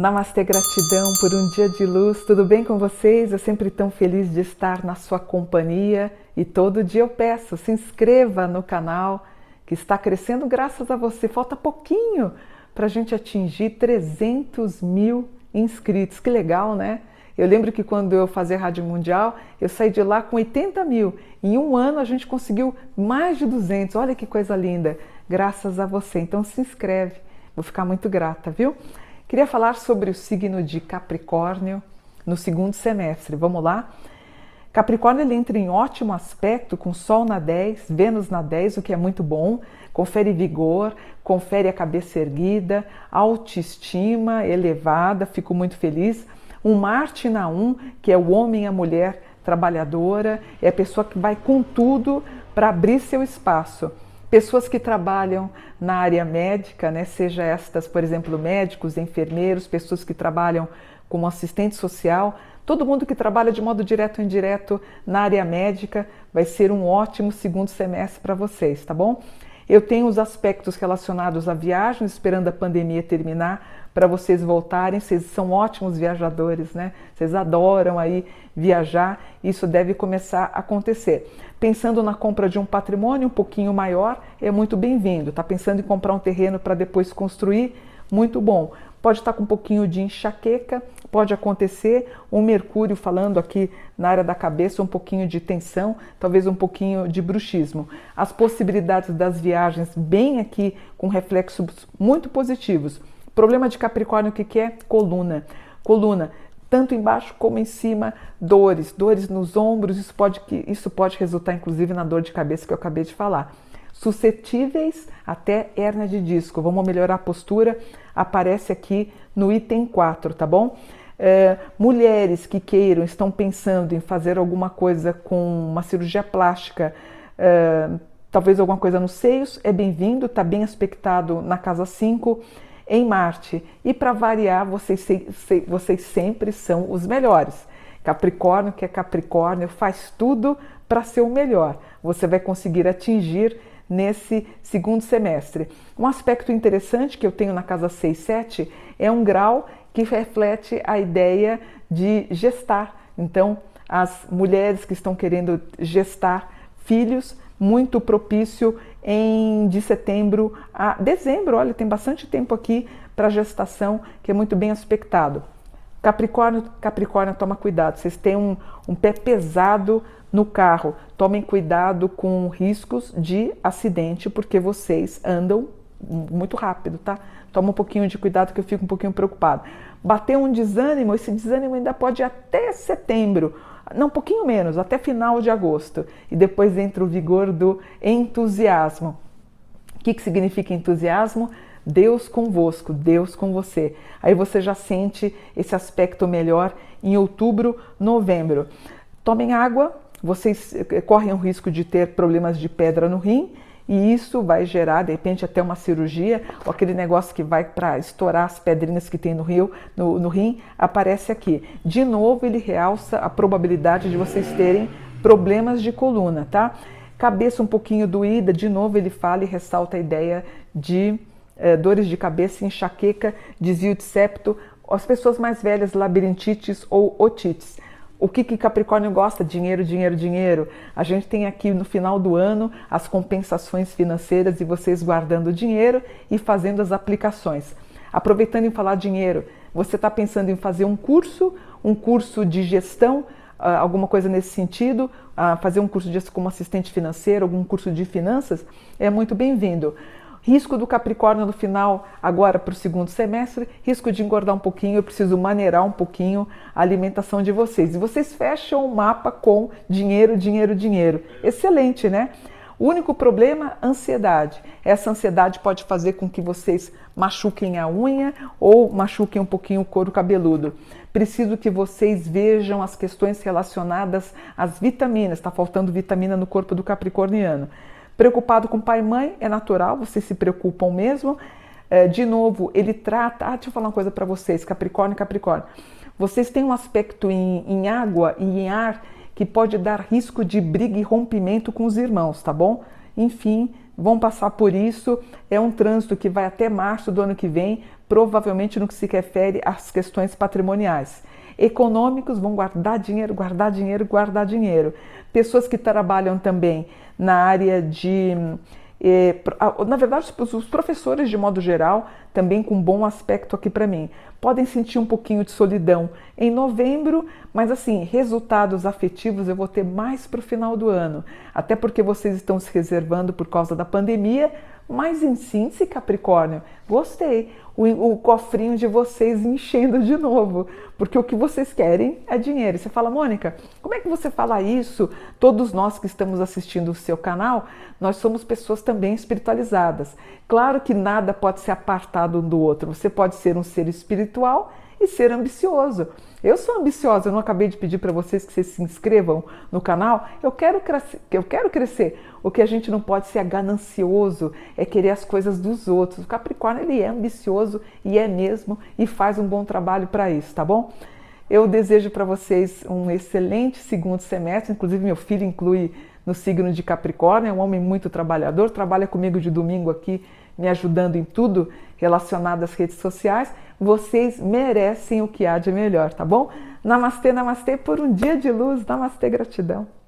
Namastê, gratidão por um dia de luz. Tudo bem com vocês? Eu sempre tão feliz de estar na sua companhia e todo dia eu peço, se inscreva no canal que está crescendo graças a você. Falta pouquinho para a gente atingir 300 mil inscritos. Que legal, né? Eu lembro que quando eu fazia Rádio Mundial, eu saí de lá com 80 mil. Em um ano a gente conseguiu mais de 200. Olha que coisa linda, graças a você. Então se inscreve, vou ficar muito grata, viu? Queria falar sobre o signo de Capricórnio no segundo semestre. Vamos lá? Capricórnio ele entra em ótimo aspecto com Sol na 10, Vênus na 10, o que é muito bom. Confere vigor, confere a cabeça erguida, autoestima elevada, fico muito feliz. Um Marte na 1, que é o homem a mulher trabalhadora, é a pessoa que vai com tudo para abrir seu espaço pessoas que trabalham na área médica, né, seja estas, por exemplo, médicos, enfermeiros, pessoas que trabalham como assistente social, todo mundo que trabalha de modo direto ou indireto na área médica vai ser um ótimo segundo semestre para vocês, tá bom? Eu tenho os aspectos relacionados à viagem, esperando a pandemia terminar para vocês voltarem. Vocês são ótimos viajadores, né? Vocês adoram aí viajar. Isso deve começar a acontecer. Pensando na compra de um patrimônio um pouquinho maior, é muito bem-vindo. Tá pensando em comprar um terreno para depois construir? Muito bom pode estar com um pouquinho de enxaqueca, pode acontecer um mercúrio falando aqui na área da cabeça, um pouquinho de tensão, talvez um pouquinho de bruxismo. As possibilidades das viagens bem aqui com reflexos muito positivos. Problema de Capricórnio, o que, que é? Coluna. Coluna, tanto embaixo como em cima, dores, dores nos ombros, isso pode, isso pode resultar inclusive na dor de cabeça que eu acabei de falar suscetíveis até hernia de disco. Vamos melhorar a postura, aparece aqui no item 4, tá bom? É, mulheres que queiram, estão pensando em fazer alguma coisa com uma cirurgia plástica, é, talvez alguma coisa nos seios, é bem-vindo, está bem aspectado na casa 5 em Marte. E para variar, vocês, vocês sempre são os melhores. Capricórnio, que é Capricórnio, faz tudo para ser o melhor. Você vai conseguir atingir nesse segundo semestre. Um aspecto interessante que eu tenho na casa 6, 7 é um grau que reflete a ideia de gestar. Então, as mulheres que estão querendo gestar filhos, muito propício em de setembro a dezembro. Olha, tem bastante tempo aqui para gestação, que é muito bem aspectado. Capricórnio, Capricórnio, toma cuidado. Vocês têm um, um pé pesado no carro. Tomem cuidado com riscos de acidente, porque vocês andam muito rápido, tá? Toma um pouquinho de cuidado que eu fico um pouquinho preocupado. Bater um desânimo, esse desânimo ainda pode ir até setembro, não, um pouquinho menos, até final de agosto. E depois entra o vigor do entusiasmo. O que, que significa entusiasmo? Deus convosco, Deus com você. Aí você já sente esse aspecto melhor em outubro, novembro. Tomem água, vocês eh, correm o risco de ter problemas de pedra no rim e isso vai gerar, de repente, até uma cirurgia, ou aquele negócio que vai para estourar as pedrinhas que tem no, rio, no, no rim, aparece aqui. De novo, ele realça a probabilidade de vocês terem problemas de coluna, tá? Cabeça um pouquinho doída, de novo ele fala e ressalta a ideia de eh, dores de cabeça, enxaqueca, desvio de septo, as pessoas mais velhas, labirintites ou otites. O que, que Capricórnio gosta? Dinheiro, dinheiro, dinheiro. A gente tem aqui no final do ano as compensações financeiras e vocês guardando dinheiro e fazendo as aplicações. Aproveitando em falar dinheiro, você está pensando em fazer um curso, um curso de gestão, ah, alguma coisa nesse sentido, ah, fazer um curso de como assistente financeiro, algum curso de finanças, é muito bem-vindo. Risco do Capricórnio no final, agora para o segundo semestre, risco de engordar um pouquinho, eu preciso maneirar um pouquinho a alimentação de vocês. E vocês fecham o mapa com dinheiro, dinheiro, dinheiro. Excelente, né? O único problema, ansiedade. Essa ansiedade pode fazer com que vocês machuquem a unha ou machuquem um pouquinho o couro cabeludo. Preciso que vocês vejam as questões relacionadas às vitaminas. Está faltando vitamina no corpo do capricorniano. Preocupado com pai e mãe, é natural, vocês se preocupam mesmo. É, de novo, ele trata. Ah, deixa eu falar uma coisa para vocês, Capricórnio Capricórnio. Vocês têm um aspecto em, em água e em ar que pode dar risco de briga e rompimento com os irmãos, tá bom? Enfim, vão passar por isso. É um trânsito que vai até março do ano que vem, provavelmente no que se refere às questões patrimoniais. Econômicos vão guardar dinheiro, guardar dinheiro, guardar dinheiro. Pessoas que trabalham também na área de na verdade, os professores, de modo geral, também com bom aspecto aqui para mim, podem sentir um pouquinho de solidão em novembro, mas assim, resultados afetivos eu vou ter mais para o final do ano, até porque vocês estão se reservando por causa da pandemia, mas em síntese, Capricórnio, gostei. O, o, cofrinho de vocês enchendo de novo, porque o que vocês querem é dinheiro. Você fala, Mônica, como é que você fala isso? Todos nós que estamos assistindo o seu canal, nós somos pessoas também espiritualizadas. Claro que nada pode ser apartado um do outro. Você pode ser um ser espiritual e ser ambicioso. Eu sou ambiciosa, eu não acabei de pedir para vocês que vocês se inscrevam no canal. Eu quero, crescer, eu quero crescer. O que a gente não pode ser ganancioso, é querer as coisas dos outros. O Capricórnio ele é ambicioso e é mesmo e faz um bom trabalho para isso, tá bom? Eu desejo para vocês um excelente segundo semestre. Inclusive, meu filho inclui no signo de Capricórnio, é um homem muito trabalhador, trabalha comigo de domingo aqui, me ajudando em tudo relacionado às redes sociais. Vocês merecem o que há de melhor, tá bom? Namastê, namastê por um dia de luz. Namastê, gratidão.